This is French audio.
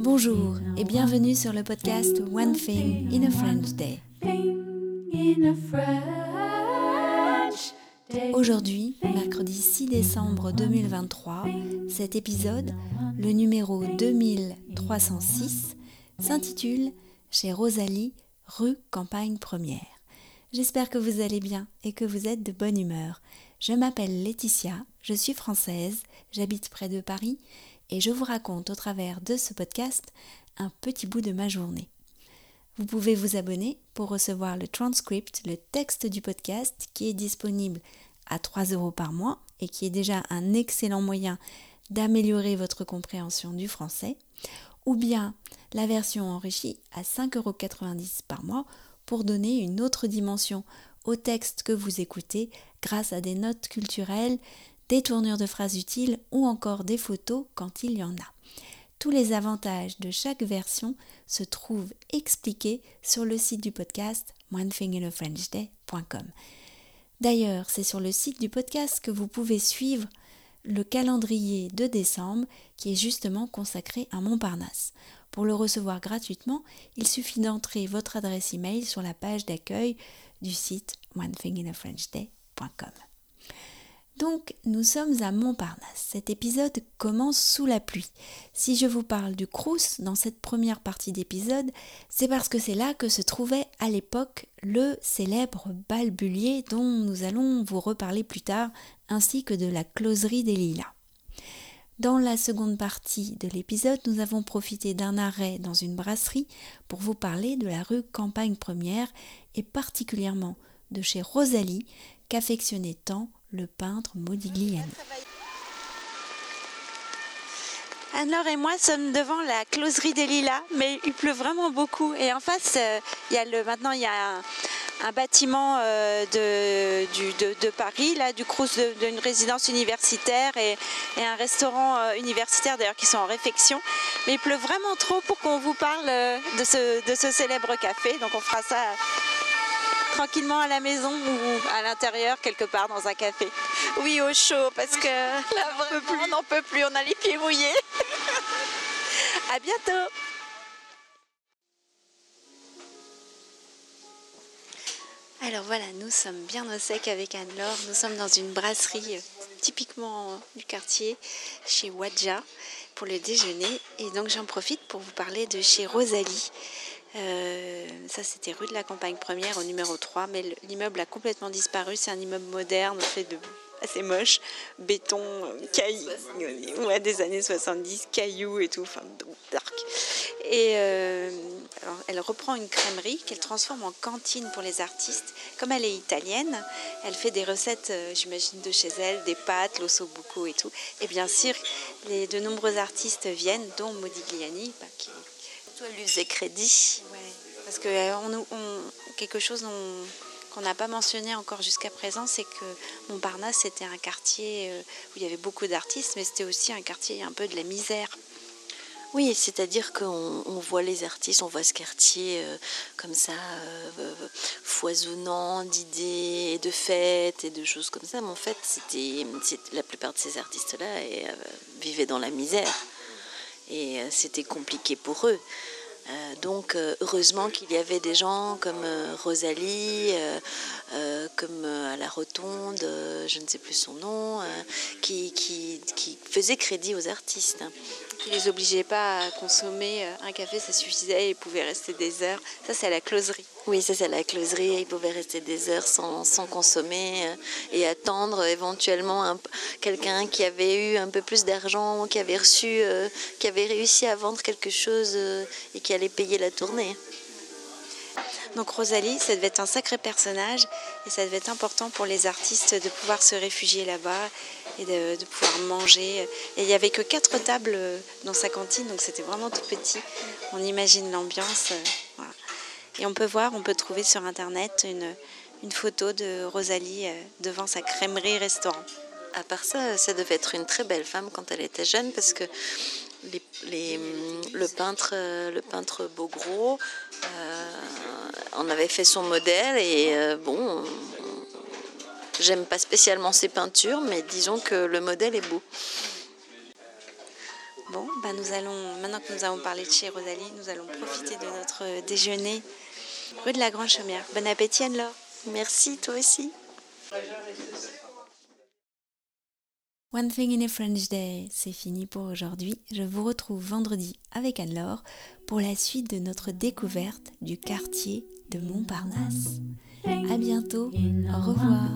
Bonjour et bienvenue sur le podcast One Thing in a French Day. Aujourd'hui, mercredi 6 décembre 2023, cet épisode, le numéro 2306, s'intitule Chez Rosalie, rue Campagne Première. J'espère que vous allez bien et que vous êtes de bonne humeur. Je m'appelle Laetitia, je suis française, j'habite près de Paris et je vous raconte au travers de ce podcast un petit bout de ma journée. Vous pouvez vous abonner pour recevoir le transcript, le texte du podcast qui est disponible à 3 euros par mois et qui est déjà un excellent moyen d'améliorer votre compréhension du français, ou bien la version enrichie à 5,90 euros par mois pour donner une autre dimension au texte que vous écoutez grâce à des notes culturelles, des tournures de phrases utiles ou encore des photos quand il y en a. Tous les avantages de chaque version se trouvent expliqués sur le site du podcast onethinginafrenchday.com. D'ailleurs, c'est sur le site du podcast que vous pouvez suivre le calendrier de décembre qui est justement consacré à Montparnasse. Pour le recevoir gratuitement, il suffit d'entrer votre adresse email sur la page d'accueil du site onethinginafrenchday.com. Donc, nous sommes à Montparnasse. Cet épisode commence sous la pluie. Si je vous parle du Crous dans cette première partie d'épisode, c'est parce que c'est là que se trouvait à l'époque le célèbre balbulier dont nous allons vous reparler plus tard, ainsi que de la closerie des Lilas. Dans la seconde partie de l'épisode, nous avons profité d'un arrêt dans une brasserie pour vous parler de la rue Campagne Première et particulièrement de chez Rosalie, qu'affectionnait tant le peintre Modigliani. Anne-Laure et moi sommes devant la closerie des Lilas, mais il pleut vraiment beaucoup. Et en face, euh, il y a maintenant, il y a un, bâtiment euh, de, Paris, là, du Crous d'une résidence universitaire et, un restaurant euh, universitaire d'ailleurs qui sont en réfection. Mais il pleut vraiment trop pour qu'on vous parle de ce célèbre café. Donc on fera ça tranquillement à la maison ou à l'intérieur, quelque part dans un café. Oui, au chaud, parce que là, on n'en peut plus, on a les pieds mouillés. à bientôt Alors voilà, nous sommes bien au sec avec Anne-Laure. Nous sommes dans une brasserie euh, typiquement du quartier, chez Wadja, pour le déjeuner. Et donc j'en profite pour vous parler de chez Rosalie. Euh, ça, c'était rue de la Campagne Première au numéro 3, mais l'immeuble a complètement disparu. C'est un immeuble moderne, fait de assez moche, béton, cailloux, ouais, des années 70, cailloux et tout, enfin dark. Et euh, elle reprend une crèmerie qu'elle transforme en cantine pour les artistes. Comme elle est italienne, elle fait des recettes, euh, j'imagine, de chez elle, des pâtes, l'ossobuco et tout. Et bien sûr, de nombreux artistes viennent, dont Modigliani, bah, qui lui faisait crédit. parce que euh, on, quelque chose qu'on n'a pas mentionné encore jusqu'à présent, c'est que Montparnasse c'était un quartier euh, où il y avait beaucoup d'artistes, mais c'était aussi un quartier un peu de la misère. Oui, c'est-à-dire qu'on voit les artistes, on voit ce quartier euh, comme ça, foisonnant d'idées, de fêtes et de choses comme ça. Mais en fait, c'était la plupart de ces artistes-là vivaient dans la misère et c'était compliqué pour eux. Euh, donc euh, heureusement qu'il y avait des gens comme euh, Rosalie, comme à la Rotonde, je ne sais plus son nom, qui, qui, qui faisaient crédit aux artistes qui les obligeait pas à consommer un café, ça suffisait, ils pouvaient rester des heures. Ça, c'est à la closerie. Oui, ça, c'est à la closerie, ils pouvaient rester des heures sans, sans consommer et attendre éventuellement quelqu'un qui avait eu un peu plus d'argent, qui avait reçu, euh, qui avait réussi à vendre quelque chose et qui allait payer la tournée. Donc Rosalie, ça devait être un sacré personnage et ça devait être important pour les artistes de pouvoir se réfugier là-bas et de, pouvoir manger. Et il n'y avait que quatre tables dans sa cantine, donc c'était vraiment tout petit. On imagine l'ambiance. Euh, et on peut voir, on peut trouver sur Internet une, photo de Rosalie euh, devant sa crèmerie restaurant. À part ça, ça devait être une très belle femme quand elle était jeune parce que le peintre, le peintre Beaugros, euh, on avait fait son modèle et euh, bon, j'aime pas spécialement ses peintures, mais disons que le modèle est beau. Bon, bah nous allons, maintenant que nous avons parlé de chez Rosalie, nous allons profiter de notre déjeuner rue de la Grande Chaumière. Bon appétit Anne-Laure. Merci, toi aussi. One Thing in a French Day, c'est fini pour aujourd'hui. Je vous retrouve vendredi avec Anne-Laure pour la suite de notre découverte du quartier de Montparnasse. À bientôt, au revoir.